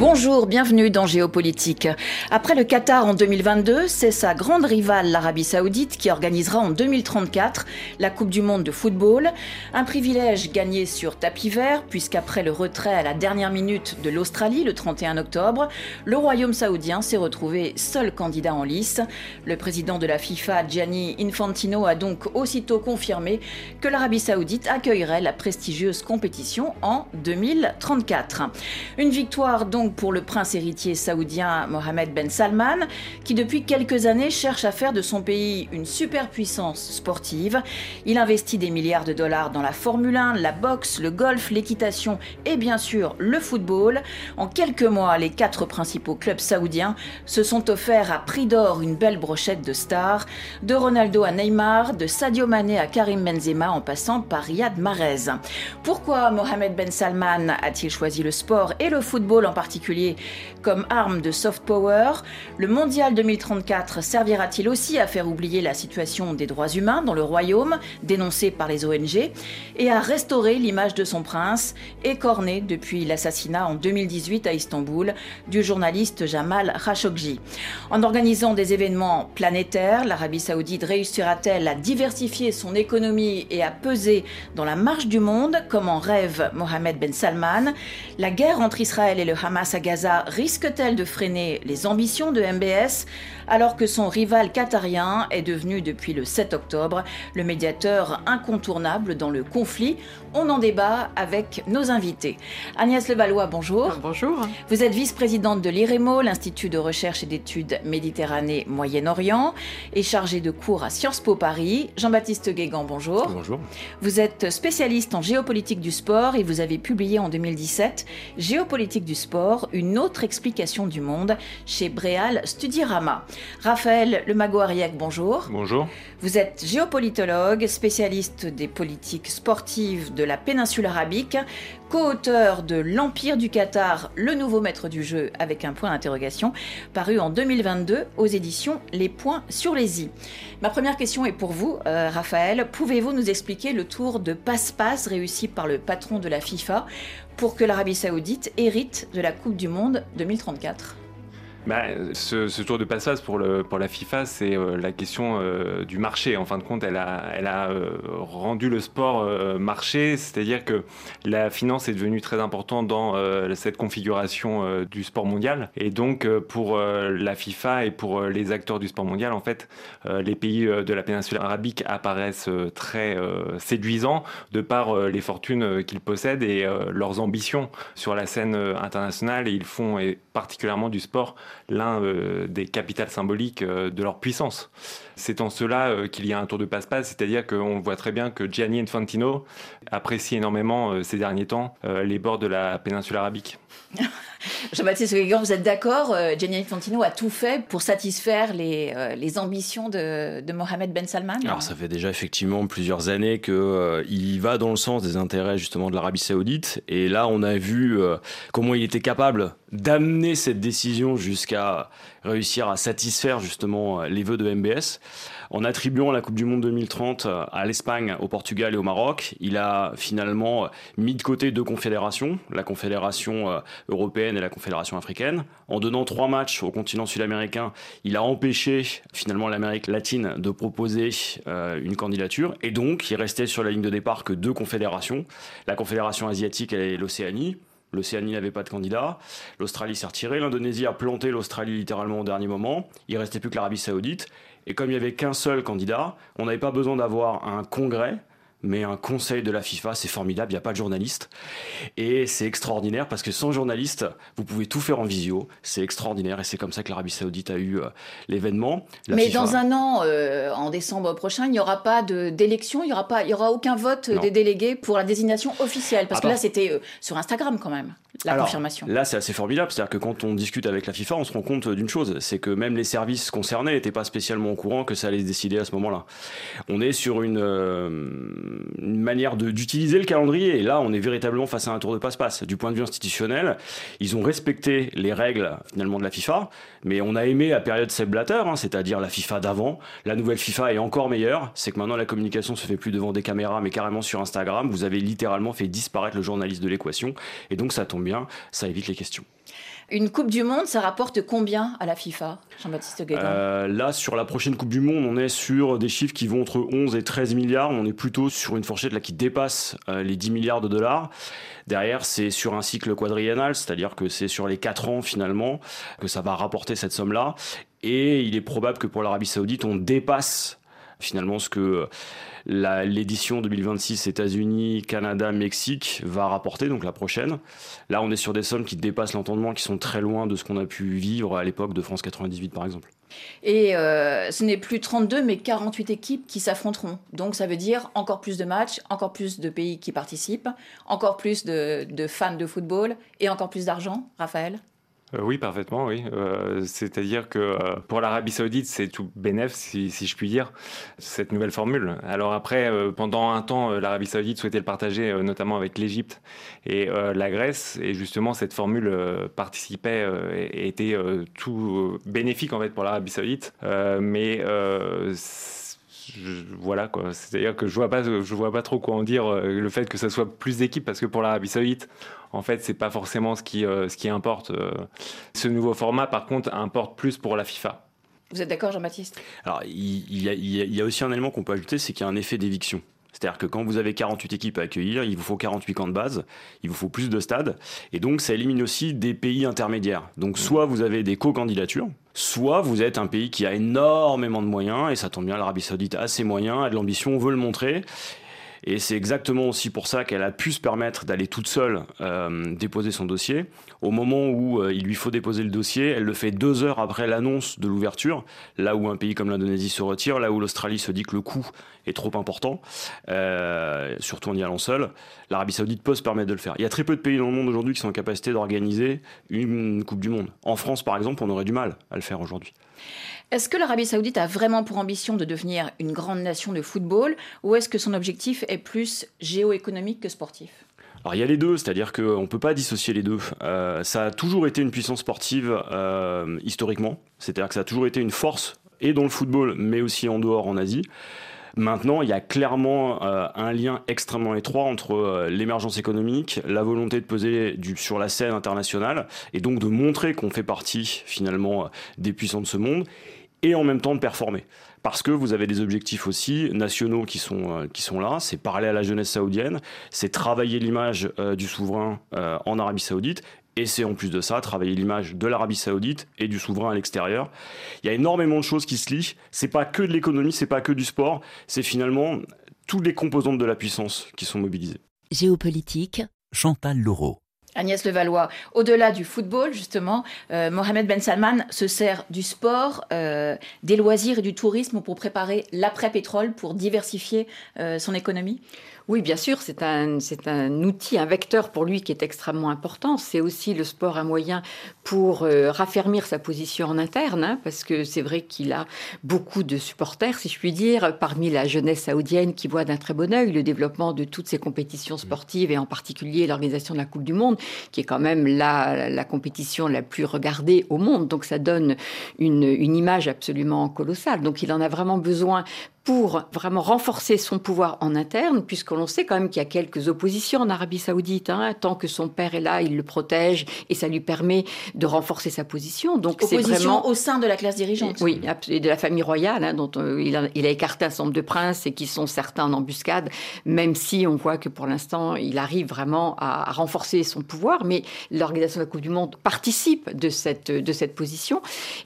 Bonjour, bienvenue dans Géopolitique. Après le Qatar en 2022, c'est sa grande rivale, l'Arabie Saoudite, qui organisera en 2034 la Coupe du Monde de football. Un privilège gagné sur tapis vert, puisqu'après le retrait à la dernière minute de l'Australie le 31 octobre, le Royaume saoudien s'est retrouvé seul candidat en lice. Le président de la FIFA, Gianni Infantino, a donc aussitôt confirmé que l'Arabie Saoudite accueillerait la prestigieuse compétition en 2034. Une victoire donc pour le prince héritier saoudien Mohamed Ben Salman, qui depuis quelques années cherche à faire de son pays une superpuissance sportive. Il investit des milliards de dollars dans la Formule 1, la boxe, le golf, l'équitation et bien sûr le football. En quelques mois, les quatre principaux clubs saoudiens se sont offerts à prix d'or une belle brochette de stars, de Ronaldo à Neymar, de Sadio Mané à Karim Benzema en passant par Riyad Mahrez. Pourquoi Mohamed Ben Salman a-t-il choisi le sport et le football en particulier? Comme arme de soft power. Le mondial 2034 servira-t-il aussi à faire oublier la situation des droits humains dans le royaume, dénoncée par les ONG, et à restaurer l'image de son prince, écorné depuis l'assassinat en 2018 à Istanbul du journaliste Jamal Khashoggi. En organisant des événements planétaires, l'Arabie saoudite réussira-t-elle à diversifier son économie et à peser dans la marche du monde, comme en rêve Mohamed Ben Salman? La guerre entre Israël et le Hamas à Gaza risque-t-elle de freiner les ambitions de MBS alors que son rival qatarien est devenu depuis le 7 octobre le médiateur incontournable dans le conflit On en débat avec nos invités. Agnès Levallois, bonjour. Bonjour. Vous êtes vice-présidente de l'IREMO, l'Institut de recherche et d'études Méditerranée-Moyen-Orient, et chargée de cours à Sciences Po Paris. Jean-Baptiste Guégan, bonjour. Bonjour. Vous êtes spécialiste en géopolitique du sport et vous avez publié en 2017 Géopolitique du sport une autre explication du monde chez Bréal Studirama. Raphaël Lemago-Ariec, bonjour. Bonjour. Vous êtes géopolitologue, spécialiste des politiques sportives de la péninsule arabique, co-auteur de L'Empire du Qatar, le nouveau maître du jeu avec un point d'interrogation, paru en 2022 aux éditions Les Points sur les i. Ma première question est pour vous, euh, Raphaël. Pouvez-vous nous expliquer le tour de passe-passe réussi par le patron de la FIFA pour que l'Arabie saoudite hérite de la Coupe du Monde 2034 bah, ce, tour de passage pour, pour la FIFA, c'est euh, la question euh, du marché. En fin de compte, elle a, elle a euh, rendu le sport marché, c'est-à-dire que la finance est devenue très importante dans cette configuration du sport mondial. Et donc, pour la FIFA et pour les acteurs du sport mondial, en fait, les pays de la péninsule arabique apparaissent très séduisants de par les fortunes qu'ils possèdent et leurs ambitions sur la scène internationale. Et ils font particulièrement du sport l'un euh, des capitales symboliques euh, de leur puissance. C'est en cela euh, qu'il y a un tour de passe-passe, c'est-à-dire qu'on voit très bien que Gianni Infantino apprécie énormément ces derniers temps les bords de la péninsule arabique. Jean-Baptiste Guégan, vous êtes d'accord Gianni Infantino a tout fait pour satisfaire les, les ambitions de, de, Mohamed Ben Salman Alors ça fait déjà effectivement plusieurs années qu'il va dans le sens des intérêts justement de l'Arabie Saoudite. Et là, on a vu comment il était capable d'amener cette décision jusqu'à réussir à satisfaire justement les vœux de MBS. En attribuant la Coupe du Monde 2030 à l'Espagne, au Portugal et au Maroc, il a finalement mis de côté deux confédérations, la Confédération euh, européenne et la Confédération africaine. En donnant trois matchs au continent sud-américain, il a empêché finalement l'Amérique latine de proposer euh, une candidature et donc il restait sur la ligne de départ que deux confédérations, la Confédération asiatique et l'Océanie. L'Océanie n'avait pas de candidat. L'Australie s'est retirée. L'Indonésie a planté l'Australie littéralement au dernier moment. Il restait plus que l'Arabie Saoudite. Et comme il n'y avait qu'un seul candidat, on n'avait pas besoin d'avoir un congrès mais un conseil de la FIFA, c'est formidable, il n'y a pas de journaliste. Et c'est extraordinaire parce que sans journaliste, vous pouvez tout faire en visio. C'est extraordinaire et c'est comme ça que l'Arabie Saoudite a eu euh, l'événement. Mais dans un an, euh, en décembre prochain, il n'y aura pas d'élection, il n'y aura, pas, il y aura aucun vote des délégués pour la désignation officielle. Parce que là, c'était euh, sur Instagram quand même, la confirmation. Là, c'est assez formidable. C'est-à-dire que quand on discute avec la FIFA, on se rend compte d'une chose c'est que même les services concernés n'étaient pas spécialement au courant que ça allait se décider à ce moment-là. On est sur une une manière d'utiliser le calendrier. Et là, on est véritablement face à un tour de passe-passe. Du point de vue institutionnel, ils ont respecté les règles finalement de la FIFA, mais on a aimé la période Seb Blatter, hein, c'est-à-dire la FIFA d'avant. La nouvelle FIFA est encore meilleure. C'est que maintenant la communication se fait plus devant des caméras, mais carrément sur Instagram. Vous avez littéralement fait disparaître le journaliste de l'équation. Et donc ça tombe bien, ça évite les questions. Une Coupe du Monde, ça rapporte combien à la FIFA, Jean-Baptiste Guégan euh, Là, sur la prochaine Coupe du Monde, on est sur des chiffres qui vont entre 11 et 13 milliards. On est plutôt sur une fourchette là qui dépasse euh, les 10 milliards de dollars. Derrière, c'est sur un cycle quadriennal, c'est-à-dire que c'est sur les 4 ans finalement que ça va rapporter cette somme-là. Et il est probable que pour l'Arabie Saoudite, on dépasse finalement ce que l'édition 2026 États-Unis, Canada, Mexique va rapporter, donc la prochaine. Là, on est sur des sommes qui dépassent l'entendement, qui sont très loin de ce qu'on a pu vivre à l'époque de France 98, par exemple. Et euh, ce n'est plus 32, mais 48 équipes qui s'affronteront. Donc ça veut dire encore plus de matchs, encore plus de pays qui participent, encore plus de fans de football et encore plus d'argent, Raphaël? Euh, oui, parfaitement, oui. Euh, c'est-à-dire que euh, pour l'Arabie Saoudite, c'est tout bénéf, si, je puis dire, cette nouvelle formule. Alors après, pendant un temps, l'Arabie Saoudite souhaitait le partager, notamment avec l'Égypte et la Grèce, et justement, cette formule participait et était tout bénéfique en fait pour l'Arabie Saoudite. mais voilà quoi. C'est-à-dire que je vois pas, je vois pas trop quoi en dire le fait que ça soit plus d'équipes parce que pour l'Arabie Saoudite, en fait, c'est pas forcément ce qui, euh, ce qui importe. Euh. Ce nouveau format, par contre, importe plus pour la FIFA. Vous êtes d'accord, Jean-Baptiste? Alors, il y, a, aussi un élément qu'on peut ajouter, c'est qu'il y a un effet d'éviction. C'est-à-dire que quand vous avez 48 équipes à accueillir, il vous faut 48 camps de base, il vous faut plus de stades, et donc ça élimine aussi des pays intermédiaires. Donc mmh. soit vous avez des co-candidatures, soit vous êtes un pays qui a énormément de moyens, et ça tombe bien, l'Arabie Saoudite a ses moyens, a de l'ambition, veut le montrer, et c'est exactement aussi pour ça qu'elle a pu se permettre d'aller toute seule euh, déposer son dossier. Au moment où euh, il lui faut déposer le dossier, elle le fait deux heures après l'annonce de l'ouverture, là où un pays comme l'Indonésie se retire, là où l'Australie se dit que le coût est trop important, euh, surtout en y allant seul. L'Arabie Saoudite peut se permettre de le faire. Il y a très peu de pays dans le monde aujourd'hui qui sont en capacité d'organiser une Coupe du Monde. En France, par exemple, on aurait du mal à le faire aujourd'hui. Est-ce que l'Arabie saoudite a vraiment pour ambition de devenir une grande nation de football ou est-ce que son objectif est plus géoéconomique que sportif? Alors il y a les deux, c'est-à-dire qu'on ne peut pas dissocier les deux. Euh, ça a toujours été une puissance sportive euh, historiquement, c'est-à-dire que ça a toujours été une force et dans le football, mais aussi en dehors en Asie. Maintenant, il y a clairement euh, un lien extrêmement étroit entre l'émergence économique, la volonté de peser sur la scène internationale, et donc de montrer qu'on fait partie finalement des puissants de ce monde, et en même temps de performer. Parce que vous avez des objectifs aussi nationaux qui sont, euh, là, c'est parler à la jeunesse saoudienne, c'est travailler l'image euh, du souverain euh, en Arabie saoudite, et c'est en plus de ça travailler l'image de l'Arabie saoudite et du souverain à l'extérieur. Il y a énormément de choses qui se lient, c'est pas que de l'économie, c'est pas que du sport, c'est finalement toutes les composantes de la puissance qui sont mobilisées. Géopolitique, Chantal Laureau. Agnès Levallois, au-delà du football, justement, euh, Mohamed Ben Salman se sert du sport, euh, des loisirs et du tourisme pour préparer l'après-pétrole, pour diversifier euh, son économie? Oui, bien sûr, c'est un, c'est un outil, un vecteur pour lui qui est extrêmement important. C'est aussi le sport un moyen pour euh, raffermir sa position en interne, hein, parce que c'est vrai qu'il a beaucoup de supporters, si je puis dire, parmi la jeunesse saoudienne qui voit d'un très bon œil le développement de toutes ces compétitions sportives et en particulier l'organisation de la Coupe du Monde, qui est quand même la, la compétition la plus regardée au monde. Donc ça donne une, une image absolument colossale. Donc il en a vraiment besoin pour vraiment renforcer son pouvoir en interne, puisqu'on sait quand même qu'il y a quelques oppositions en Arabie Saoudite. Hein. Tant que son père est là, il le protège et ça lui permet de renforcer sa position. Donc c'est vraiment au sein de la classe dirigeante. Oui, et de la famille royale, hein, dont euh, il, a, il, a, écarté un certain nombre de princes et qui sont certains en embuscade, même si on voit que pour l'instant il arrive vraiment à, renforcer son pouvoir. Mais l'organisation de la Coupe du Monde participe de cette de cette position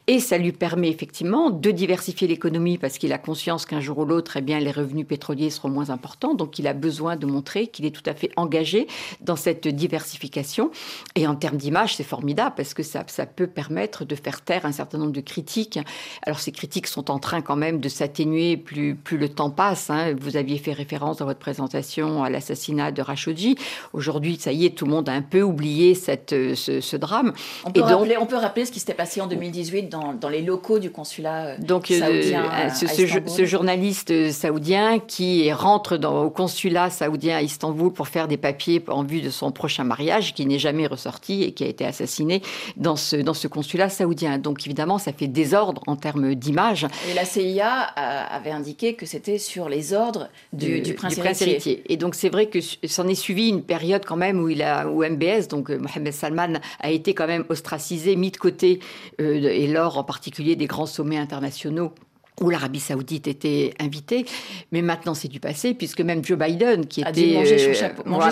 et ça lui permet effectivement de diversifier l'économie parce qu'il a conscience qu'un jour ou l'autre, eh bien, les revenus pétroliers seront moins importants. Donc, il a besoin de montrer qu'il est tout à fait engagé dans cette diversification. Et en termes d'image, c'est formidable parce que ça, ça peut permettre de faire taire un certain nombre de critiques. Alors, ces critiques sont en train quand même de s'atténuer plus, plus le temps passe. Hein. Vous aviez fait référence dans votre présentation à l'assassinat de Rachodi. Aujourd'hui, ça y est, tout le monde a un peu oublié cette, ce, drame. On peut, rappeler, on peut rappeler ce qui s'était passé en 2018 dans, dans les locaux du consulat euh, donc, euh, saoudien. ce, ce, ce, journaliste journaliste saoudien qui rentre dans, au consulat saoudien à Istanbul pour faire des papiers en vue de son prochain mariage, qui n'est jamais ressorti et qui a été assassiné dans ce, dans ce consulat saoudien. Donc évidemment, ça fait désordre en termes d'image. Et la CIA avait indiqué que c'était sur les ordres du, du, prince, héritier. Et donc c'est vrai que s'en est suivi une période quand même où, il a, où MBS, donc euh, Mohamed Salman, a été quand même ostracisé, mis de côté, euh, et lors en particulier des grands sommets internationaux où l'Arabie Saoudite était invitée, mais maintenant c'est du passé puisque même Joe Biden, qui était euh,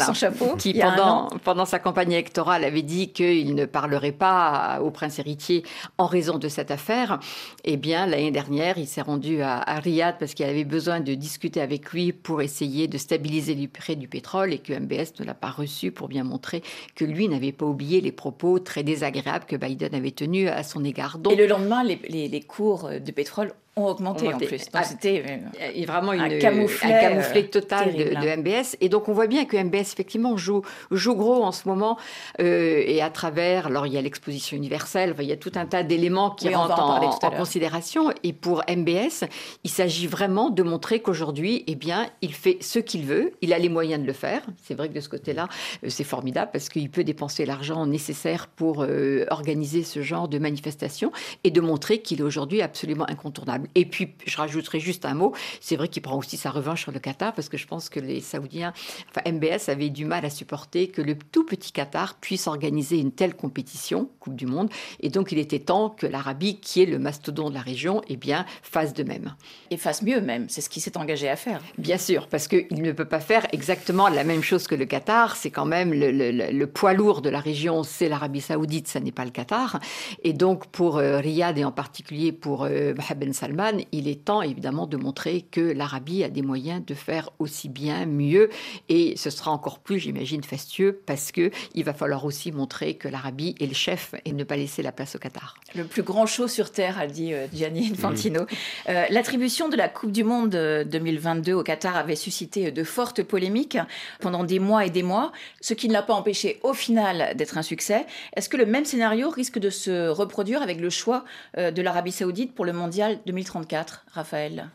son chapeau, qui pendant pendant sa campagne électorale avait dit qu'il ne parlerait pas au prince héritier en raison de cette affaire, eh bien l'année dernière il s'est rendu à, Riyad parce qu'il avait besoin de discuter avec lui pour essayer de stabiliser le prix du pétrole et que MBS ne l'a pas reçu pour bien montrer que lui n'avait pas oublié les propos très désagréables que Biden avait tenus à son égard. Donc, et le lendemain les, les, les cours de pétrole ont augmenté, en plus. Ah, c'était euh, vraiment une, un camouflet, total de, de, MBS. Et donc on voit bien que MBS effectivement joue, joue gros en ce moment euh, et à travers, alors il y a l'exposition universelle, il y a tout un tas d'éléments qui rentrent en, en considération. Et pour MBS, il s'agit vraiment de montrer qu'aujourd'hui, eh bien, il fait ce qu'il veut, il a les moyens de le faire. C'est vrai que de ce côté-là, euh, c'est formidable parce qu'il peut dépenser l'argent nécessaire pour organiser ce genre de manifestation et de montrer qu'il est aujourd'hui absolument incontournable. Et puis, je rajouterai juste un mot, c'est vrai qu'il prend aussi sa revanche sur le Qatar, parce que je pense que les Saoudiens, enfin MBS avait du mal à supporter que le tout petit Qatar puisse organiser une telle compétition, Coupe du Monde, et donc il était temps que l'Arabie, qui est le mastodon de la région, eh bien, fasse de même. Et fasse mieux même, c'est ce qu'il s'est engagé à faire. Bien sûr, parce qu'il ne peut pas faire exactement la même chose que le Qatar, c'est quand même le, le, poids lourd de la région, c'est l'Arabie saoudite, ça n'est pas le Qatar. Et donc pour euh, Riyad et en particulier pour euh, Mohamed Ben Salman, il est temps évidemment de montrer que l'Arabie a des moyens de faire aussi bien, mieux, et ce sera encore plus, j'imagine, fastueux parce que il va falloir aussi montrer que l'Arabie est le chef et ne pas laisser la place au Qatar. Le plus grand show sur terre, a dit euh, Gianni Infantino. Euh, l'attribution de la Coupe du Monde 2022 au Qatar avait suscité de fortes polémiques pendant des mois et des mois, ce qui ne l'a pas empêché au final d'être un succès. Est-ce que le même scénario risque de se reproduire avec le choix euh, de l'Arabie Saoudite pour le Mondial 2030 2034, Raphaël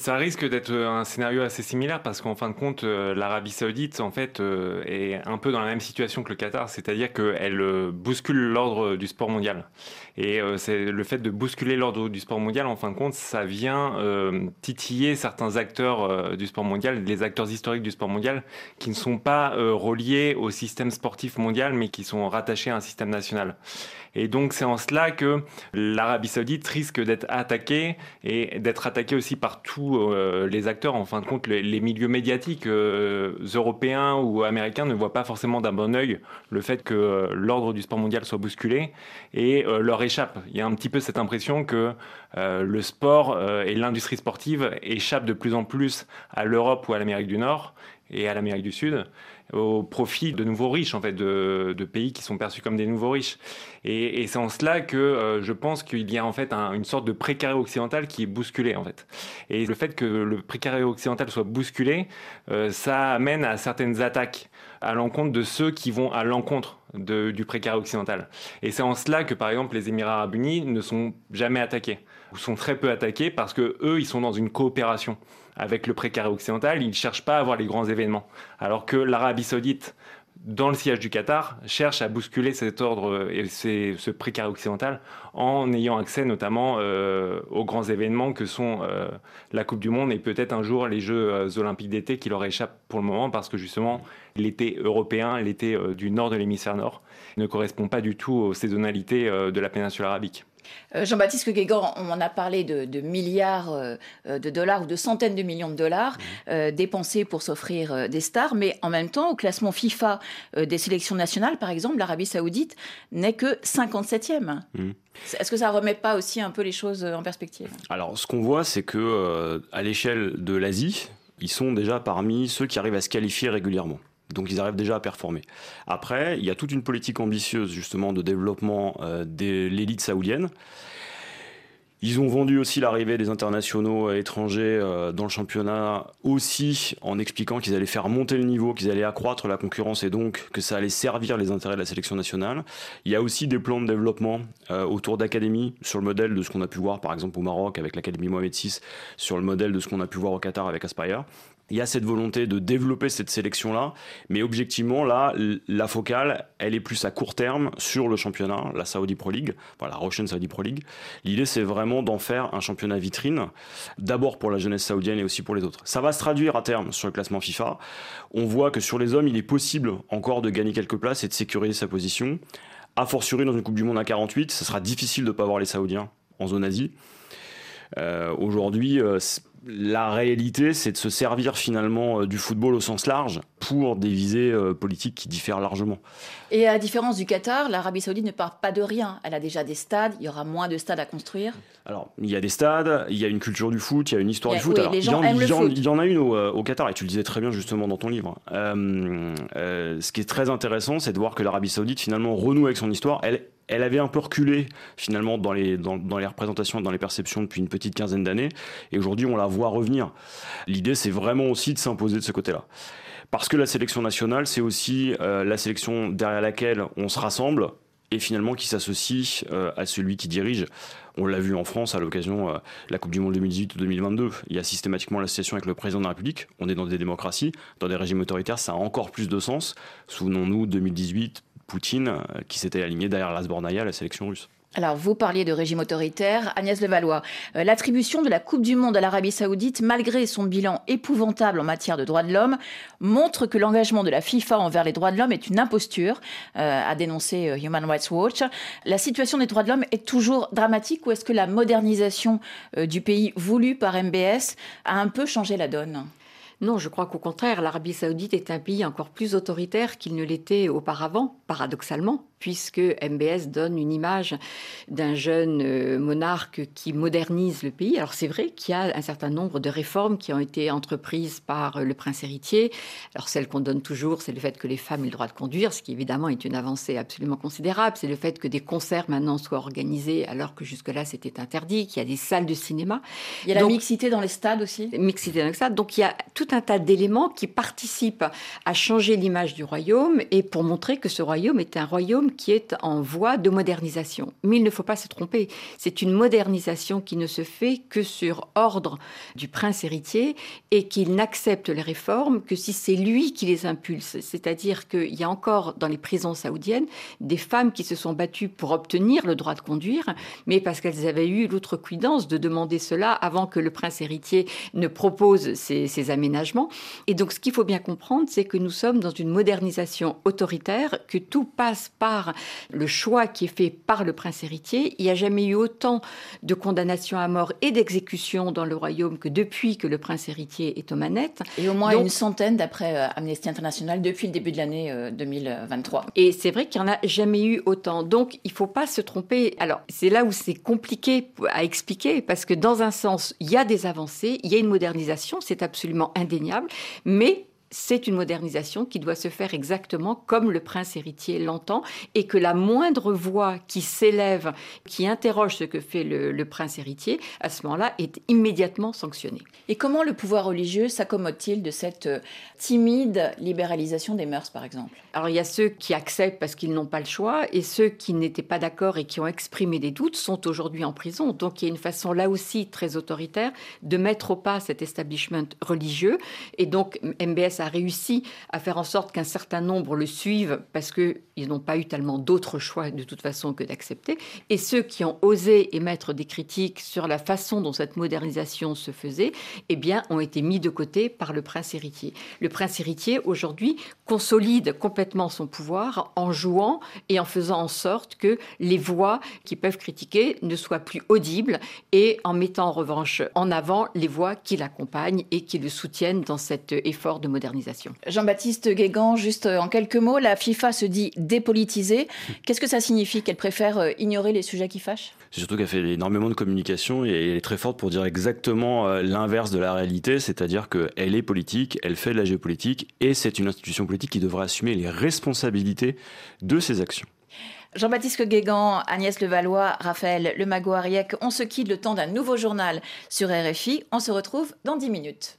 ça risque d'être un scénario assez similaire parce qu'en fin de compte, euh, l'Arabie Saoudite, en fait, euh, est un peu dans la même situation que le Qatar, c'est-à-dire qu'elle euh, bouscule l'ordre du sport mondial. Et c'est le fait de bousculer l'ordre du sport mondial, en fin de compte, ça vient titiller certains acteurs du sport mondial, les acteurs historiques du sport mondial, qui ne sont pas reliés au système sportif mondial, mais qui sont rattachés à un système national. Et donc c'est en cela que l'Arabie saoudite risque d'être attaquée et d'être attaquée aussi par tous euh, les acteurs. En fin de compte, les, milieux médiatiques euh, européens ou américains ne voient pas forcément d'un bon oeil le fait que euh, l'ordre du sport mondial soit bousculé et leur échappe. Il y a un petit peu cette impression que le sport et l'industrie sportive échappent de plus en plus à l'Europe ou à l'Amérique du Nord et à l'Amérique du Sud au profit de nouveaux riches, en fait, de, pays qui sont perçus comme des nouveaux riches. Et, c'est en cela que euh, je pense qu'il y a en fait une sorte de précaré occidental qui est bousculé, en fait. Et le fait que le précaré occidental soit bousculé, euh, ça amène à certaines attaques à l'encontre de ceux qui vont à l'encontre du précaré occidental. Et c'est en cela que, par exemple, les Émirats arabes unis ne sont jamais attaqués, ou sont très peu attaqués, parce que eux, ils sont dans une coopération avec le précaré occidental, ils ne cherchent pas à avoir les grands événements. Alors que l'Arabie saoudite, dans le sillage du Qatar, cherche à bousculer cet ordre et ce précaré occidental en ayant accès notamment euh, aux grands événements que sont euh, la Coupe du Monde et peut-être un jour les Jeux euh, olympiques d'été qui leur échappent pour le moment parce que justement l'été européen, l'été du nord de l'hémisphère nord, ne correspond pas du tout aux saisonnalités de la péninsule arabique. Euh, Jean-Baptiste Guégan, on en a parlé de, milliards euh, de dollars ou de centaines de millions de dollars mmh. euh, dépensés pour s'offrir des stars, mais en même temps, au classement FIFA des sélections nationales, par exemple, l'Arabie Saoudite n'est que 57e. Mmh. Est-ce que ça remet pas aussi un peu les choses en perspective? Alors, ce qu'on voit, c'est que à l'échelle de l'Asie, ils sont déjà parmi ceux qui arrivent à se qualifier régulièrement. Donc ils arrivent déjà à performer. Après, il y a toute une politique ambitieuse justement de développement euh, de l'élite saoudienne Ils ont vendu aussi l'arrivée des internationaux étrangers euh, dans le championnat, aussi en expliquant qu'ils allaient faire monter le niveau, qu'ils allaient accroître la concurrence et donc que ça allait servir les intérêts de la sélection nationale. Il y a aussi des plans de développement euh, autour d'académies, sur le modèle de ce qu'on a pu voir par exemple au Maroc avec l'Académie Mohamed VI, sur le modèle de ce qu'on a pu voir au Qatar avec Aspire il y a cette volonté de développer cette sélection-là, mais objectivement, là, la focale, elle est plus à court terme sur le championnat, la Saudi Pro League, voilà, la Russian Saudi Pro League. L'idée, c'est vraiment d'en faire un championnat vitrine, d'abord pour la jeunesse saoudienne et aussi pour les autres. Ça va se traduire à terme sur le classement FIFA. On voit que sur les hommes, il est possible encore de gagner quelques places et de sécuriser sa position. A fortiori, dans une Coupe du Monde à 48, ce sera difficile de ne pas voir les Saoudiens en zone Asie. Euh, aujourd'hui, euh, la réalité, c'est de se servir finalement euh, du football au sens large pour des visées euh, politiques qui diffèrent largement. Et à la différence du Qatar, l'Arabie Saoudite ne part pas de rien. Elle a déjà des stades, il y aura moins de stades à construire. Alors, il y a des stades, il y a une culture du foot, il y a une histoire du foot. les gens il, y en, aiment le foot. il y en a une euh, au, Qatar, et tu le disais très bien justement dans ton livre. ce qui est très intéressant, c'est de voir que l'Arabie Saoudite finalement renoue avec son histoire. Elle, elle avait un peu reculé finalement dans les, dans, les représentations, dans les perceptions depuis une petite quinzaine d'années. Et aujourd'hui, on la voit revenir. L'idée, c'est vraiment aussi de s'imposer de ce côté-là. Parce que la sélection nationale, c'est aussi euh, la sélection derrière laquelle on se rassemble et finalement qui s'associe euh, à celui qui dirige. On l'a vu en France à l'occasion euh, de la Coupe du Monde 2018 ou 2022. Il y a systématiquement l'association avec le président de la République. On est dans des démocraties. Dans des régimes autoritaires, ça a encore plus de sens. Souvenons-nous 2018, Poutine, euh, qui s'était aligné derrière l'Asbornaya, la sélection russe. Alors, vous parliez de régime autoritaire. Agnès Levallois, euh, l'attribution de la Coupe du Monde à l'Arabie Saoudite, malgré son bilan épouvantable en matière de droits de l'homme, montre que l'engagement de la FIFA envers les droits de l'homme est une imposture, euh, a dénoncé Human Rights Watch. La situation des droits de l'homme est toujours dramatique ou est-ce que la modernisation du pays voulue par MBS a un peu changé la donne? Non, je crois qu'au contraire, l'Arabie saoudite est un pays encore plus autoritaire qu'il ne l'était auparavant, paradoxalement, puisque MBS donne une image d'un jeune euh, monarque qui modernise le pays. Alors c'est vrai qu'il y a un certain nombre de réformes qui ont été entreprises par le prince héritier. Alors celle qu'on donne toujours, c'est le fait que les femmes aient le droit de conduire, ce qui évidemment est une avancée absolument considérable. C'est le fait que des concerts maintenant soient organisés alors que jusque-là c'était interdit, qu'il y a des salles de cinéma. Il y a la mixité dans les stades aussi. Mixité dans les stades. Donc il y a tout un tas d'éléments qui participent à changer l'image du royaume et pour montrer que ce royaume est un royaume qui est en voie de modernisation. Mais il ne faut pas se tromper, c'est une modernisation qui ne se fait que sur ordre du prince héritier et qu'il n'accepte les réformes que si c'est lui qui les impulse. C'est-à-dire qu'il y a encore dans les prisons saoudiennes des femmes qui se sont battues pour obtenir le droit de conduire, mais parce qu'elles avaient eu l'outrecuidance de demander cela avant que le prince héritier ne propose ces aménagements et donc, ce qu'il faut bien comprendre, c'est que nous sommes dans une modernisation autoritaire, que tout passe par le choix qui est fait par le prince héritier. Il n'y a jamais eu autant de condamnations à mort et d'exécutions dans le royaume que depuis que le prince héritier est aux manettes. Et au moins une centaine d'après euh, Amnesty International depuis le début de l'année 2023. Euh, et c'est vrai qu'il n'y en a jamais eu autant. Donc, il ne faut pas se tromper. Alors, c'est là où c'est compliqué à expliquer, parce que dans un sens, il y a des avancées, il y a une modernisation, c'est absolument indéniable indéniable, mais c'est une modernisation qui doit se faire exactement comme le prince héritier l'entend et que la moindre voix qui s'élève, qui interroge ce que fait le, prince héritier, à ce moment-là, est immédiatement sanctionnée. Et comment le pouvoir religieux s'accommode-t-il de cette euh, timide libéralisation des mœurs, par exemple? Alors il y a ceux qui acceptent parce qu'ils n'ont pas le choix et ceux qui n'étaient pas d'accord et qui ont exprimé des doutes sont aujourd'hui en prison. Donc il y a une façon là aussi très autoritaire de mettre au pas cet establishment religieux. Et donc MBS a réussi à faire en sorte qu'un certain nombre le suivent parce qu'ils n'ont pas eu tellement d'autres choix de toute façon que d'accepter. Et ceux qui ont osé émettre des critiques sur la façon dont cette modernisation se faisait, eh bien, ont été mis de côté par le prince héritier. Le prince héritier, aujourd'hui, consolide complètement son pouvoir en jouant et en faisant en sorte que les voix qui peuvent critiquer ne soient plus audibles et en mettant en revanche en avant les voix qui l'accompagnent et qui le soutiennent dans cet effort de modernisation. Jean-Baptiste Guégan, juste en quelques mots, la FIFA se dit dépolitisée. Qu'est-ce que ça signifie Qu'elle préfère euh, ignorer les sujets qui fâchent? C'est surtout qu'elle fait énormément de communication et elle est très forte pour dire exactement euh, l'inverse de la réalité, c'est-à-dire qu'elle est politique, elle fait de la géopolitique et c'est une institution politique qui devrait assumer les responsabilités de ses actions. Jean-Baptiste Guégan, Agnès Levallois, Raphaël Lemago-Ariec, on se quitte le temps d'un nouveau journal sur RFI. On se retrouve dans 10 minutes.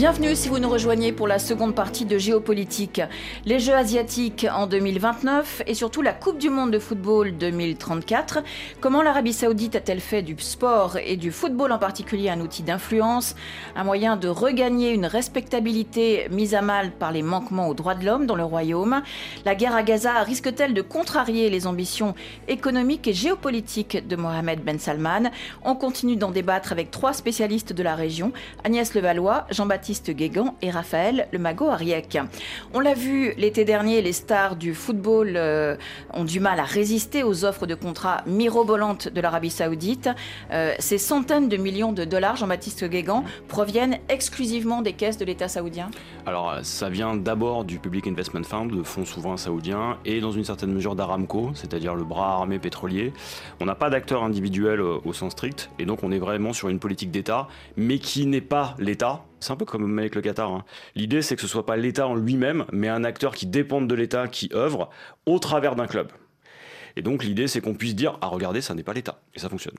Bienvenue si vous nous rejoignez pour la seconde partie de Géopolitique. Les Jeux asiatiques en 2029 et surtout la Coupe du Monde de football 2034. Comment l'Arabie saoudite a-t-elle fait du sport et du football en particulier un outil d'influence, un moyen de regagner une respectabilité mise à mal par les manquements aux droits de l'homme dans le royaume? La guerre à Gaza risque-t-elle de contrarier les ambitions économiques et géopolitiques de Mohamed Ben Salman? On continue d'en débattre avec trois spécialistes de la région, Agnès Levallois, Jean-Baptiste Guégan et Raphaël Le Mago Ariec. On l'a vu l'été dernier, les stars du football euh, ont du mal à résister aux offres de contrats mirobolantes de l'Arabie Saoudite. Euh, ces centaines de millions de dollars, Jean-Baptiste Guégan, proviennent exclusivement des caisses de l'État saoudien Alors, ça vient d'abord du Public Investment Fund, le fonds souverain saoudien, et dans une certaine mesure d'Aramco, c'est-à-dire le bras armé pétrolier. On n'a pas d'acteur individuel euh, au sens strict, et donc on est vraiment sur une politique d'État, mais qui n'est pas l'État, c'est un peu comme avec le Qatar. Hein. L'idée, c'est que ce soit pas l'État en lui-même, mais un acteur qui dépend de l'État, qui œuvre au travers d'un club. Et donc l'idée, c'est qu'on puisse dire, ah regardez, ça n'est pas l'État. Et ça fonctionne.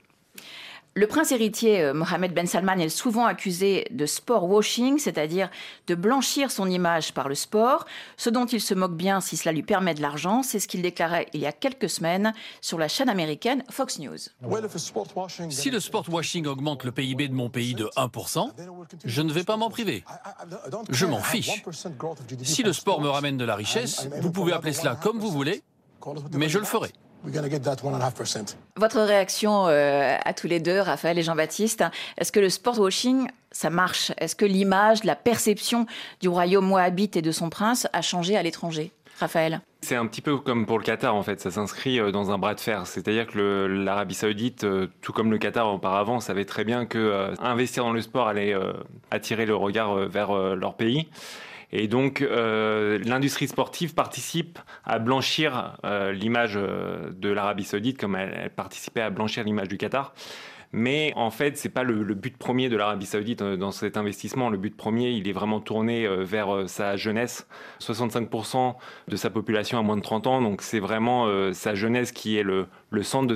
Le prince héritier euh, Mohamed Ben Salman est souvent accusé de sport washing, c'est-à-dire de blanchir son image par le sport, ce dont il se moque bien si cela lui permet de l'argent. C'est ce qu'il déclarait il y a quelques semaines sur la chaîne américaine Fox News. Si le sport washing augmente le PIB de mon pays de 1%, je ne vais pas m'en priver. Je m'en fiche. Si le sport me ramène de la richesse, vous pouvez appeler cela comme vous voulez, mais je le ferai. Votre réaction euh, à tous les deux, Raphaël et Jean-Baptiste, est-ce que le sport washing, ça marche? Est-ce que l'image, la perception du royaume moabite et de son prince a changé à l'étranger? Raphaël. C'est un petit peu comme pour le Qatar en fait, ça s'inscrit euh, dans un bras de fer. C'est-à-dire que l'Arabie Saoudite, euh, tout comme le Qatar auparavant, savait très bien que investir dans le sport allait attirer le regard vers leur pays. Et donc, euh, l'industrie sportive participe à blanchir euh, l'image euh, de l'Arabie Saoudite, comme elle, participait à blanchir l'image du Qatar. Mais en fait, c'est pas le, but premier de l'Arabie Saoudite dans cet investissement. Le but premier, il est vraiment tourné vers sa jeunesse. 65% de sa population a moins de 30 ans, donc c'est vraiment sa jeunesse qui est le, centre de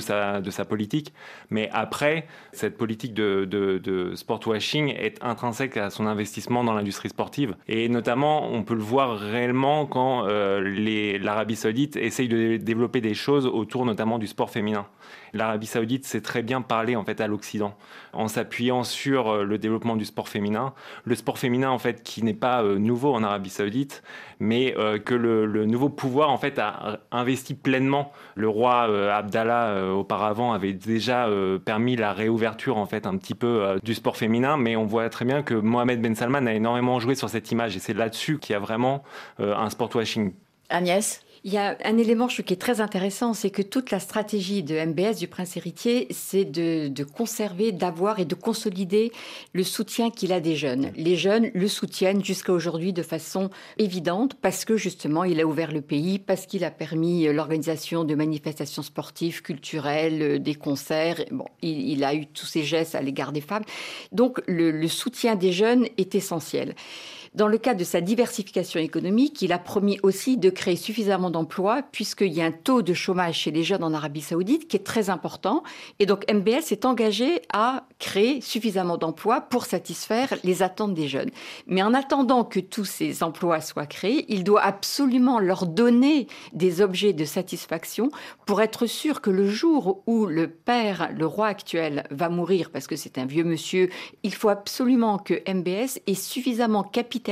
sa, politique. Mais après, cette politique de, sport washing est intrinsèque à son investissement dans l'industrie sportive. Et notamment, on peut le voir réellement quand euh, l'Arabie saoudite essaye de développer des choses autour notamment du sport féminin. L'Arabie saoudite sait très bien parler en fait à l'Occident en s'appuyant sur euh, le développement du sport féminin. Le sport féminin en fait qui n'est pas euh, nouveau en Arabie saoudite, mais que le, nouveau pouvoir en fait a investi pleinement. Le roi Abdallah euh, auparavant avait déjà euh, permis la réouverture en fait un petit peu euh, du sport féminin, mais on voit très bien que Mohamed Ben Salman a énormément joué sur cette image et c'est là-dessus qu'il y a vraiment un sport washing. Agnès? Il y a un élément qui est très intéressant, c'est que toute la stratégie de MBS, du prince héritier, c'est de, conserver, d'avoir et de consolider le soutien qu'il a des jeunes. Les jeunes le soutiennent jusqu'à aujourd'hui de façon évidente parce que justement il a ouvert le pays, parce qu'il a permis l'organisation de manifestations sportives, culturelles, des concerts. Bon, il, a eu tous ces gestes à l'égard des femmes. Donc le soutien des jeunes est essentiel. Dans le cadre de sa diversification économique, il a promis aussi de créer suffisamment d'emplois puisqu'il y a un taux de chômage chez les jeunes en Arabie saoudite qui est très important. Et donc MBS s'est engagé à créer suffisamment d'emplois pour satisfaire les attentes des jeunes. Mais en attendant que tous ces emplois soient créés, il doit absolument leur donner des objets de satisfaction pour être sûr que le jour où le père, le roi actuel, va mourir, parce que c'est un vieux monsieur, il faut absolument que MBS ait suffisamment capitalisé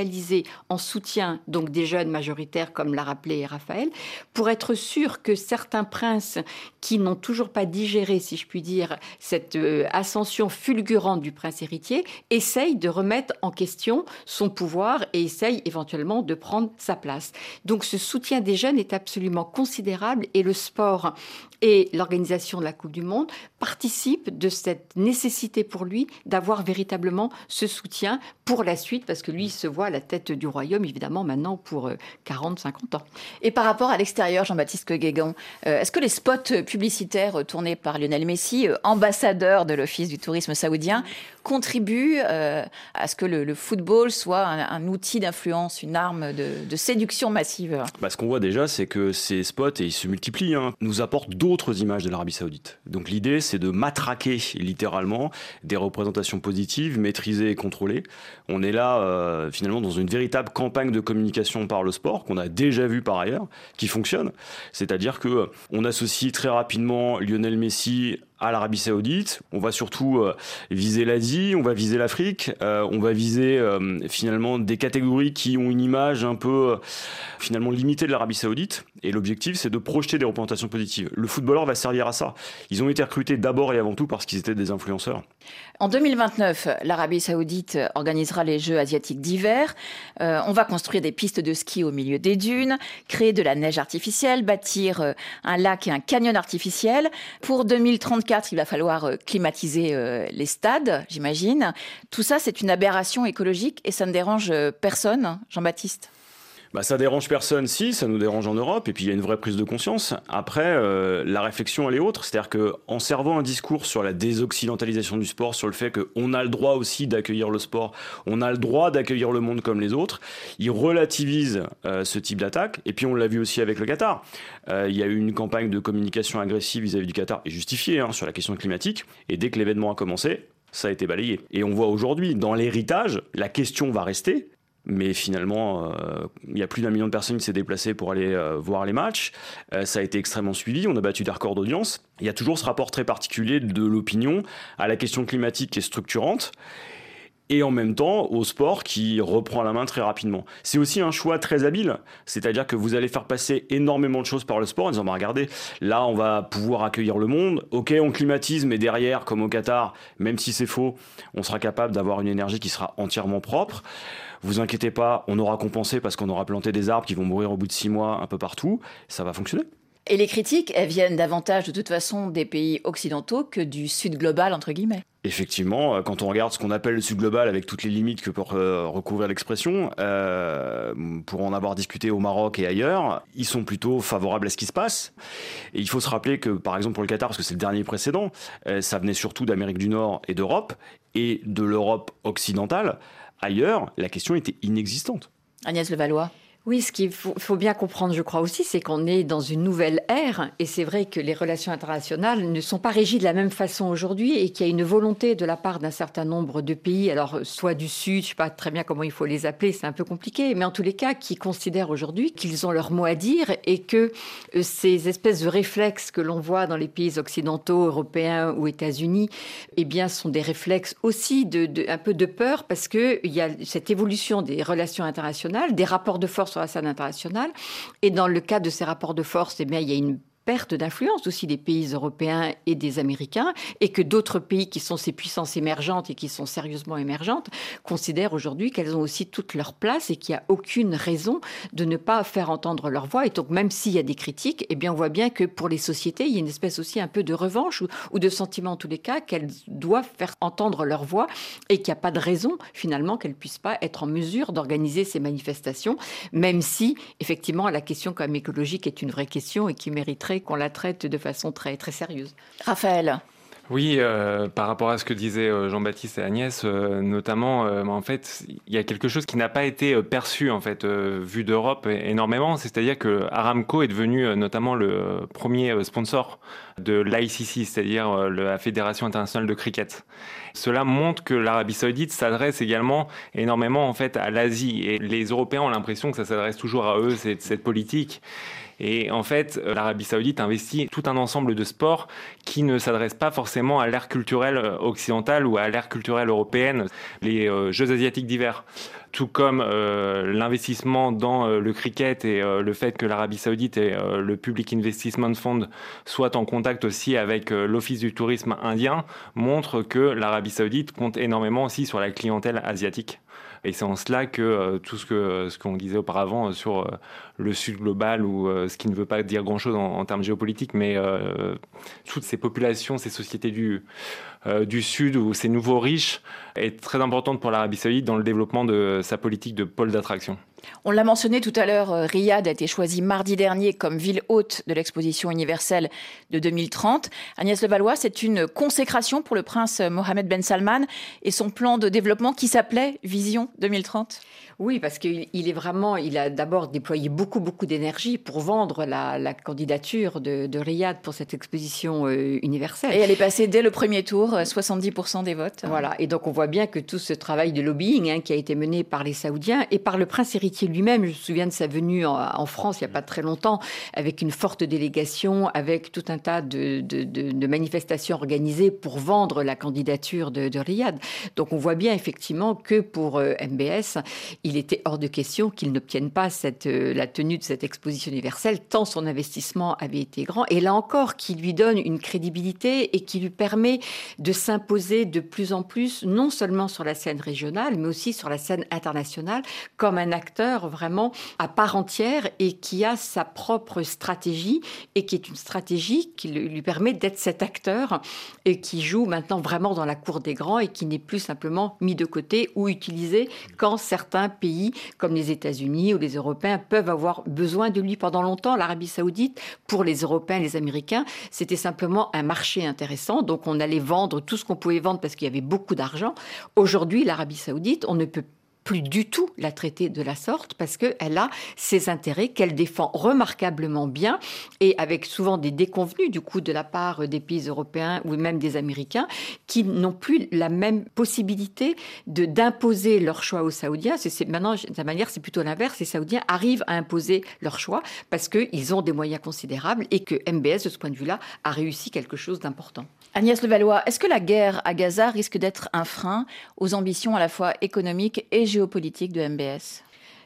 en soutien donc des jeunes majoritaires, comme l'a rappelé Raphaël, pour être sûr que certains princes qui n'ont toujours pas digéré, si je puis dire, cette euh, ascension fulgurante du prince héritier, essayent de remettre en question son pouvoir et essayent éventuellement de prendre sa place. Donc ce soutien des jeunes est absolument considérable et le sport et l'organisation de la Coupe du Monde participent de cette nécessité pour lui d'avoir véritablement ce soutien pour la suite, parce que lui se voit à la tête du royaume, évidemment, maintenant pour 40-50 euh, ans. Et par rapport à l'extérieur, Jean-Baptiste Guégan, euh, est-ce que les spots publicitaires tournés par Lionel Messi, euh, ambassadeur de l'Office du tourisme saoudien, contribue à ce que le, football soit un, outil d'influence, une arme de, séduction massive bah, Ce qu'on voit déjà, c'est que ces spots, et ils se multiplient, hein, nous apportent d'autres images de l'Arabie saoudite. Donc l'idée, c'est de matraquer littéralement des représentations positives, maîtrisées et contrôlées. On est là, finalement, dans une véritable campagne de communication par le sport, qu'on a déjà vu par ailleurs, qui fonctionne. C'est-à-dire que on associe très rapidement Lionel Messi à l'Arabie Saoudite. On va surtout euh, viser l'Asie, on va viser l'Afrique, euh, on va viser euh, finalement des catégories qui ont une image un peu finalement limitée de l'Arabie Saoudite. Et l'objectif, c'est de projeter des représentations positives. Le footballeur va servir à ça. Ils ont été recrutés d'abord et avant tout parce qu'ils étaient des influenceurs. En 2029, l'Arabie Saoudite organisera les Jeux asiatiques d'hiver. on va construire des pistes de ski au milieu des dunes, créer de la neige artificielle, bâtir un lac et un canyon artificiel. Pour 2034, il va falloir euh, climatiser euh, les stades, j'imagine. Tout ça, c'est une aberration écologique et ça ne dérange euh, personne, Jean-Baptiste? Bah, ça dérange personne, si, ça nous dérange en Europe, et puis il y a une vraie prise de conscience. Après, la réflexion, elle est autre. C'est-à-dire qu'en servant un discours sur la désoccidentalisation du sport, sur le fait qu'on a le droit aussi d'accueillir le sport, on a le droit d'accueillir le monde comme les autres, il relativise ce type d'attaque, et puis on l'a vu aussi avec le Qatar. Euh, il y a eu une campagne de communication agressive vis-à-vis du Qatar, et justifiée hein, sur la question climatique. Et dès que l'événement a commencé, ça a été balayé. Et on voit aujourd'hui, dans l'héritage, la question va rester. Mais finalement, euh, il y a plus d'un million de personnes qui s'est déplacées pour aller euh, voir les matchs. ça a été extrêmement suivi. On a battu des records d'audience. Il y a toujours ce rapport très particulier de l'opinion à la question climatique qui est structurante et en même temps au sport qui reprend la main très rapidement. C'est aussi un choix très habile, c'est-à-dire que vous allez faire passer énormément de choses par le sport en disant bah, regardez, là on va pouvoir accueillir le monde, ok on climatise mais derrière comme au Qatar, même si c'est faux, on sera capable d'avoir une énergie qui sera entièrement propre. Vous inquiétez pas, on aura compensé parce qu'on aura planté des arbres qui vont mourir au bout de six mois un peu partout, ça va fonctionner. Et les critiques, elles viennent davantage de toute façon des pays occidentaux que du sud global, entre guillemets. Effectivement, euh, quand on regarde ce qu'on appelle le sud global avec toutes les limites que peut euh, recouvrir l'expression, euh, pour en avoir discuté au Maroc et ailleurs, ils sont plutôt favorables à ce qui se passe. Et il faut se rappeler que, par exemple, pour le Qatar, parce que c'est le dernier précédent, ça venait surtout d'Amérique du Nord et d'Europe, et de l'Europe occidentale. Ailleurs, la question était inexistante. Agnès Levallois oui, ce qu'il faut, bien comprendre, je crois aussi, c'est qu'on est dans une nouvelle ère, et c'est vrai que les relations internationales ne sont pas régies de la même façon aujourd'hui, et qu'il y a une volonté de la part d'un certain nombre de pays, alors soit du Sud, je ne sais pas très bien comment il faut les appeler, c'est un peu compliqué, mais en tous les cas, qui considèrent aujourd'hui qu'ils ont leur mot à dire, et que euh, ces espèces de réflexes que l'on voit dans les pays occidentaux, européens ou États-Unis, eh bien, sont des réflexes aussi de, un peu de peur, parce qu'il y a cette évolution des relations internationales, des rapports de force sur la scène internationale. Et dans le cas de ces rapports de force, eh bien, il y a une perte d'influence aussi des pays européens et des Américains, et que d'autres pays qui sont ces puissances émergentes et qui sont sérieusement émergentes considèrent aujourd'hui qu'elles ont aussi toute leur place et qu'il n'y a aucune raison de ne pas faire entendre leur voix. Et donc même s'il y a des critiques, eh bien on voit bien que pour les sociétés, il y a une espèce aussi un peu de revanche ou, de sentiment en tous les cas qu'elles doivent faire entendre leur voix et qu'il n'y a pas de raison finalement qu'elles puissent pas être en mesure d'organiser ces manifestations, même si effectivement la question quand écologique est une vraie question et qui mériterait qu'on la traite de façon très, très sérieuse. Raphaël oui, euh, par rapport à ce que disaient euh, Jean-Baptiste et Agnès, euh, notamment, en fait, il y a quelque chose qui n'a pas été perçu, en fait, vu d'Europe énormément. C'est-à-dire que Aramco est devenu notamment le premier sponsor de l'ICC, c'est-à-dire la Fédération internationale de cricket. Cela montre que l'Arabie Saoudite s'adresse également énormément, en fait, à l'Asie. Et les Européens ont l'impression que ça s'adresse toujours à eux, cette, cette politique. Et en fait, euh, l'Arabie saoudite investit tout un ensemble de sports qui ne s'adressent pas forcément à l'ère culturelle euh, occidentale ou à l'ère culturelle européenne, les euh, Jeux asiatiques d'hiver tout comme l'investissement dans le cricket et le fait que l'Arabie saoudite et le Public Investment Fund soient en contact aussi avec l'Office du tourisme indien, montrent que l'Arabie saoudite compte énormément aussi sur la clientèle asiatique. Et c'est en cela que euh, tout ce que ce qu'on disait auparavant euh, sur euh, le Sud global ou ce qui ne veut pas dire grand-chose en, termes géopolitiques, mais toutes ces populations, ces sociétés du du Sud ou ces nouveaux riches est très importante pour l'Arabie Saoudite dans le développement de sa politique de pôle d'attraction. On l'a mentionné tout à l'heure, euh, Riyad a été choisi mardi dernier comme ville hôte de l'exposition universelle de 2030. Agnès Levallois, c'est une consécration pour le prince Mohamed Ben Salman et son plan de développement qui s'appelait Vision 2030 oui, parce qu'il est vraiment, il a d'abord déployé beaucoup, beaucoup d'énergie pour vendre la, candidature de, Riyad pour cette exposition euh, universelle. Et elle est passée dès le premier tour, 70% euh, des votes. Voilà, et donc on voit bien que tout ce travail de lobbying hein, qui a été mené par les Saoudiens et par le prince héritier lui-même, je me souviens de sa venue en, France il n'y a pas très longtemps, avec une forte délégation, avec tout un tas de, manifestations organisées pour vendre la candidature de, Riyad. Donc on voit bien effectivement que pour euh, MBS, il était hors de question qu'il n'obtienne pas euh, la tenue de cette exposition universelle, tant son investissement avait été grand. Et là encore, qui lui donne une crédibilité et qui lui permet de s'imposer de plus en plus, non seulement sur la scène régionale, mais aussi sur la scène internationale, comme un acteur vraiment à part entière et qui a sa propre stratégie et qui est une stratégie qui lui permet d'être cet acteur et qui joue maintenant vraiment dans la cour des grands et qui n'est plus simplement mis de côté ou utilisé quand certains pays comme les États-Unis ou les Européens peuvent avoir besoin de lui pendant longtemps. L'Arabie saoudite, pour les Européens les Américains, c'était simplement un marché intéressant. Donc on allait vendre tout ce qu'on pouvait vendre parce qu'il y avait beaucoup d'argent. Aujourd'hui, l'Arabie saoudite, on ne peut plus du tout la traiter de la sorte parce qu'elle a ses intérêts qu'elle défend remarquablement bien et avec souvent des déconvenus du coup de la part des pays européens ou même des Américains qui n'ont plus la même possibilité de d'imposer leur choix aux Saoudiens. C'est maintenant de la manière c'est plutôt l'inverse. Les Saoudiens arrivent à imposer leur choix parce qu'ils ont des moyens considérables et que MBS de ce point de vue-là a réussi quelque chose d'important. Agnès Levallois, est-ce que la guerre à Gaza risque d'être un frein aux ambitions à la fois économiques et géopolitique de MBS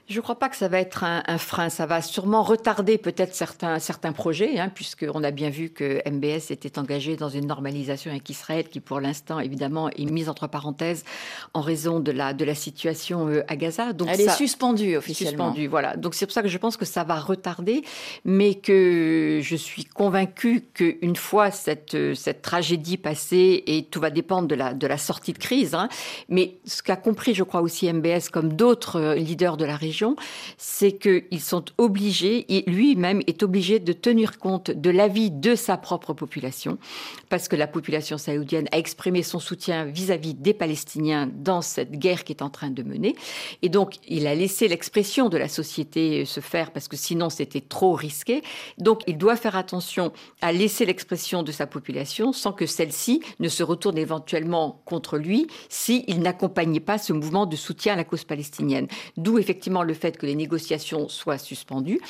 je ne crois pas que ça va être un, frein. Ça va sûrement retarder peut-être certains, certains projets, hein, puisqu'on a bien vu que MBS était engagé dans une normalisation avec Israël qui, pour l'instant, évidemment, est mise entre parenthèses en raison de la, de la situation euh, à Gaza. Donc Elle est suspendue officiellement. Suspendue, voilà. Donc c'est pour ça que je pense que ça va retarder, mais que je suis convaincue qu'une fois cette, cette tragédie passée, et tout va dépendre de la, de la sortie de crise, hein, mais ce qu'a compris, je crois aussi MBS, comme d'autres euh, leaders de la région, c'est qu'ils sont obligés, et lui-même est obligé de tenir compte de l'avis de sa propre population, parce que la population saoudienne a exprimé son soutien vis-à-vis des Palestiniens dans cette guerre qui est en train de mener. Et donc, il a laissé l'expression de la société se faire, parce que sinon c'était trop risqué. Donc, il doit faire attention à laisser l'expression de sa population sans que celle-ci ne se retourne éventuellement contre lui s'il n'accompagnait pas ce mouvement de soutien à la cause palestinienne. D'où effectivement le fait que les négociations soient suspendues,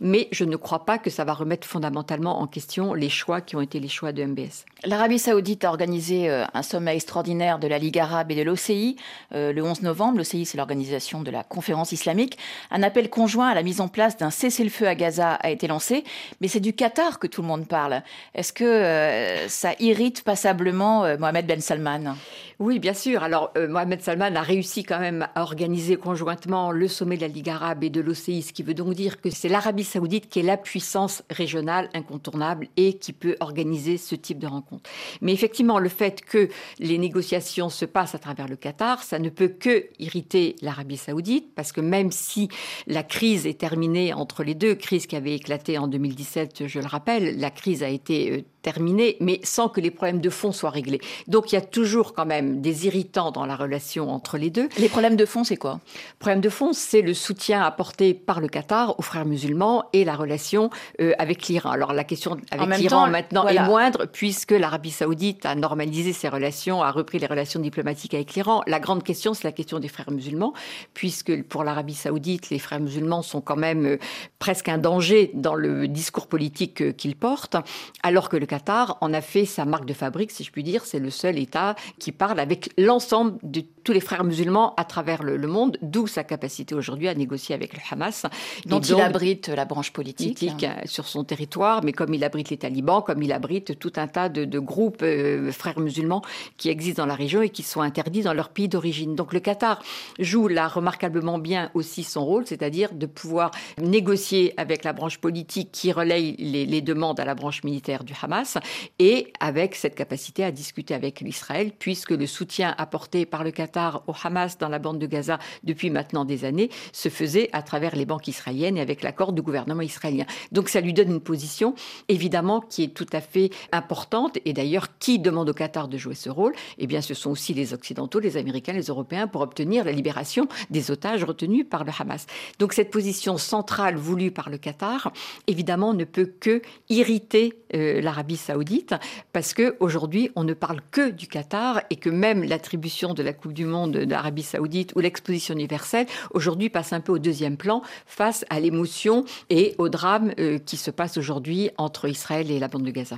mais je ne crois pas que ça va remettre fondamentalement en question les choix qui ont été les choix de MBS. L'Arabie saoudite a organisé euh, un sommet extraordinaire de la Ligue arabe et de l'OCI euh, le 11 novembre. L'OCI, c'est l'organisation de la conférence islamique. Un appel conjoint à la mise en place d'un cessez-le-feu à Gaza a été lancé, mais c'est du Qatar que tout le monde parle. Est-ce que euh, ça irrite passablement Mohamed Ben Salman? Oui, bien sûr. Alors, Mohamed Salman a réussi quand même à organiser conjointement le sommet de la Ligue arabe et de l'OCI, ce qui veut donc dire que c'est l'Arabie saoudite qui est la puissance régionale incontournable et qui peut organiser ce type de rencontre. Mais effectivement, le fait que les négociations se passent à travers le Qatar, ça ne peut que irriter l'Arabie saoudite, parce que même si la crise est terminée entre les deux, crise qui avait éclaté en 2017, je le rappelle, la crise a été euh, terminée, mais sans que les problèmes de fond soient réglés. Donc il y a toujours quand même des irritants dans la relation entre les deux. Les problèmes de fond, c'est quoi? Problème de fond, c'est le soutien apporté par le Qatar aux frères musulmans et la relation euh, avec l'Iran. Alors la question avec l'Iran maintenant est moindre puisque l'Arabie saoudite a normalisé ses relations, a repris les relations diplomatiques avec l'Iran. La grande question, c'est la question des frères musulmans, puisque pour l'Arabie saoudite, les frères musulmans sont quand même euh, presque un danger dans le discours politique euh, qu'ils portent, alors que le Qatar en a fait sa marque de fabrique, si je puis dire. C'est le seul État qui parle avec l'ensemble de tous les frères musulmans à travers le, monde, d'où sa capacité aujourd'hui à négocier avec le Hamas. Dont il abrite la branche politique. Euh, sur son territoire, mais comme il abrite les talibans, comme il abrite tout un tas de, groupes euh, frères musulmans qui existent dans la région et qui sont interdits dans leur pays d'origine. Donc le Qatar joue là remarquablement bien aussi son rôle, c'est-à-dire de pouvoir négocier avec la branche politique qui relaye les, les demandes à la branche militaire du Hamas et avec cette capacité à discuter avec l'Israël, puisque le soutien apporté par le Qatar Au Hamas dans la bande de Gaza depuis maintenant des années se faisait à travers les banques israéliennes et avec l'accord du gouvernement israélien. Donc ça lui donne une position évidemment qui est tout à fait importante. Et d'ailleurs, qui demande au Qatar de jouer ce rôle? Eh bien, ce sont aussi les Occidentaux, les Américains, les Européens pour obtenir la libération des otages retenus par le Hamas. Donc cette position centrale voulue par le Qatar, évidemment, ne peut que irriter euh, l'Arabie saoudite parce que aujourd'hui, on ne parle que du Qatar et que même l'attribution de la Coupe du Monde d'Arabie saoudite ou l'exposition universelle aujourd'hui passe un peu au deuxième plan face à l'émotion et au drame euh, qui se passe aujourd'hui entre Israël et la bande de Gaza.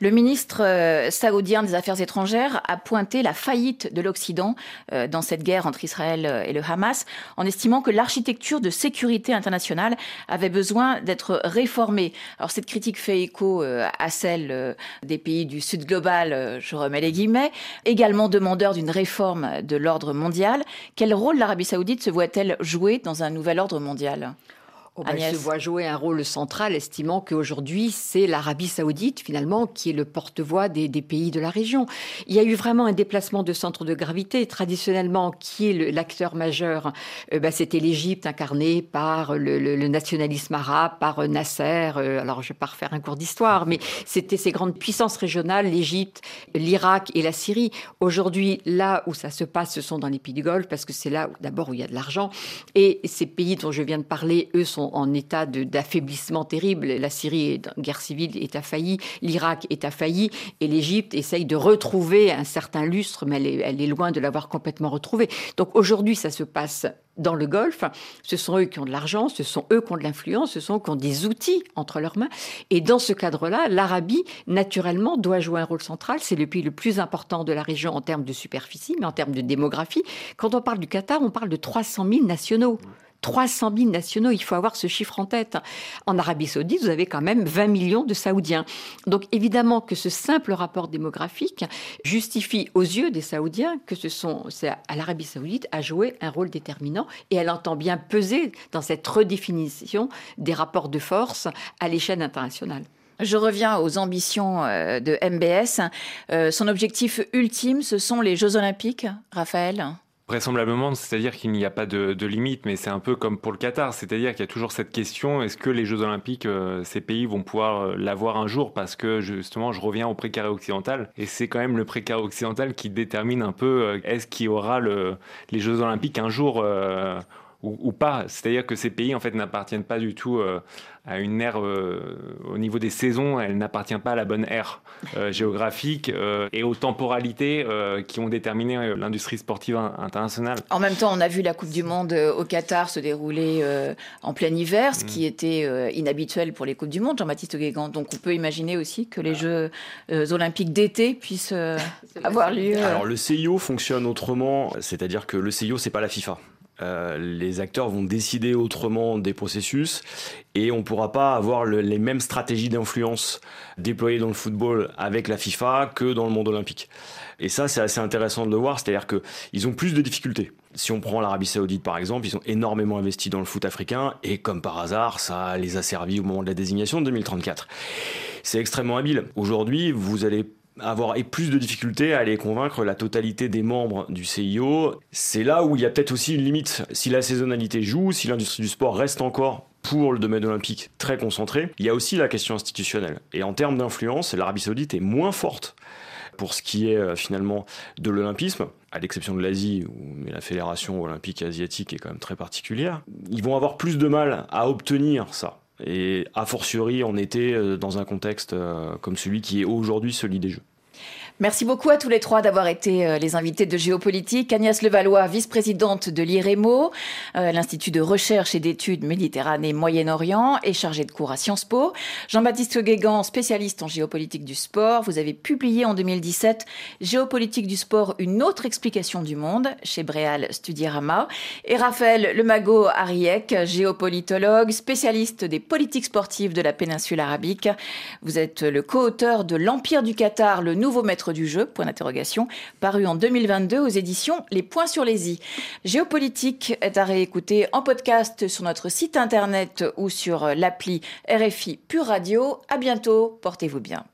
Le ministre euh, saoudien des Affaires étrangères a pointé la faillite de l'Occident euh, dans cette guerre entre Israël et le Hamas en estimant que l'architecture de sécurité internationale avait besoin d'être réformée. Alors cette critique fait écho à celle des pays du Sud global, je remets les guillemets, également demandeur d'une réforme de l'ordre mondial. Quel rôle l'Arabie saoudite se voit-elle jouer dans un nouvel ordre mondial? Oh ben, se voit jouer un rôle central, estimant qu'aujourd'hui, c'est l'Arabie saoudite, finalement, qui est le porte-voix des, pays de la région. Il y a eu vraiment un déplacement de centre de gravité. Traditionnellement, qui est l'acteur majeur? Euh, ben, C'était l'Égypte, incarnée par le, nationalisme arabe, par Nasser. Euh, alors, je ne vais pas refaire un cours d'histoire, mais c'était ces grandes puissances régionales, l'Égypte, l'Irak et la Syrie. Aujourd'hui, là où ça se passe, ce sont dans les pays du Golfe, parce que c'est là, d'abord, où il y a de l'argent. Et ces pays dont je viens de parler, eux, sont en état d'affaiblissement terrible. La Syrie est en guerre civile, est affaillie, l'Irak est affailli, et l'Égypte essaye de retrouver un certain lustre, mais elle est, loin de l'avoir complètement retrouvé. Donc aujourd'hui, ça se passe dans le Golfe, ce sont eux qui ont de l'argent, ce sont eux qui ont de l'influence, ce sont eux qui ont des outils entre leurs mains. Et dans ce cadre-là, l'Arabie, naturellement, doit jouer un rôle central. C'est le pays le plus important de la région en termes de superficie, mais en termes de démographie. Quand on parle du Qatar, on parle de 300 000 nationaux. 300 000 nationaux, il faut avoir ce chiffre en tête. En Arabie saoudite, vous avez quand même 20 millions de Saoudiens. Donc évidemment que ce simple rapport démographique justifie aux yeux des Saoudiens que ce sont, à l'Arabie saoudite à jouer un rôle déterminant et elle entend bien peser dans cette redéfinition des rapports de force à l'échelle internationale. Je reviens aux ambitions euh, de MBS. Euh, son objectif ultime, ce sont les Jeux Olympiques, Raphaël? Vraisemblablement, c'est-à-dire qu'il n'y a pas de, limite, mais c'est un peu comme pour le Qatar, c'est-à-dire qu'il y a toujours cette question est-ce que les Jeux Olympiques, euh, ces pays vont pouvoir euh, l'avoir un jour? Parce que justement, je reviens au précaré occidental, et c'est quand même le précaré occidental qui détermine un peu euh, est-ce qu'il y aura le, les Jeux Olympiques un jour ou, pas. C'est-à-dire que ces pays en fait n'appartiennent pas du tout euh, à une ère euh, au niveau des saisons, elle n'appartient pas à la bonne ère euh, géographique et aux temporalités qui ont déterminé l'industrie sportive internationale. En même temps, on a vu la Coupe du Monde au Qatar se dérouler en plein hiver, ce qui mm. était inhabituel pour les Coupes du Monde, Jean-Baptiste Guégan. Donc on peut imaginer aussi que les Jeux olympiques d'été puissent avoir lieu. Alors le CIO fonctionne autrement, c'est-à-dire que le CIO c'est pas la FIFA. Euh, les acteurs vont décider autrement des processus et on ne pourra pas avoir les mêmes stratégies d'influence déployées dans le football avec la FIFA que dans le monde olympique. Et ça, c'est assez intéressant de le voir, c'est-à-dire qu'ils ont plus de difficultés. Si on prend l'Arabie Saoudite par exemple, ils ont énormément investi dans le foot africain et comme par hasard, ça les a servis au moment de la désignation de 2034. C'est extrêmement habile. Aujourd'hui, vous allez avoir plus de difficultés à aller convaincre la totalité des membres du CIO. C'est là où il y a peut-être aussi une limite. Si la saisonnalité joue, si l'industrie du sport reste encore pour le domaine olympique très concentré, il y a aussi la question institutionnelle. Et en termes d'influence, l'Arabie saoudite est moins forte pour ce qui est euh, finalement de l'olympisme, à l'exception de l'Asie, où la fédération olympique asiatique est quand même très particulière. Ils vont avoir plus de mal à obtenir ça et a fortiori en été euh, dans un contexte euh, comme celui qui est aujourd'hui celui des Jeux. Merci beaucoup à tous les trois d'avoir été euh, les invités de Géopolitique. Agnès Levallois, vice-présidente de l'IREMO, euh, l'Institut de recherche et d'études Méditerranée-Moyen-Orient et chargée de cours à Sciences Po. Jean-Baptiste Guégan, spécialiste en géopolitique du sport. Vous avez publié en 2017 Géopolitique du sport, une autre explication du monde chez Bréal Studierama. Et Raphaël Lemago Ariek, géopolitologue, spécialiste des politiques sportives de la péninsule arabique. Vous êtes le co-auteur de L'Empire du Qatar, le nouveau du jeu, point d'interrogation, paru en 2022 aux éditions Les Points sur les i. Géopolitique est à réécouter en podcast sur notre site internet ou sur l'appli RFI Pure Radio. À bientôt, portez-vous bien.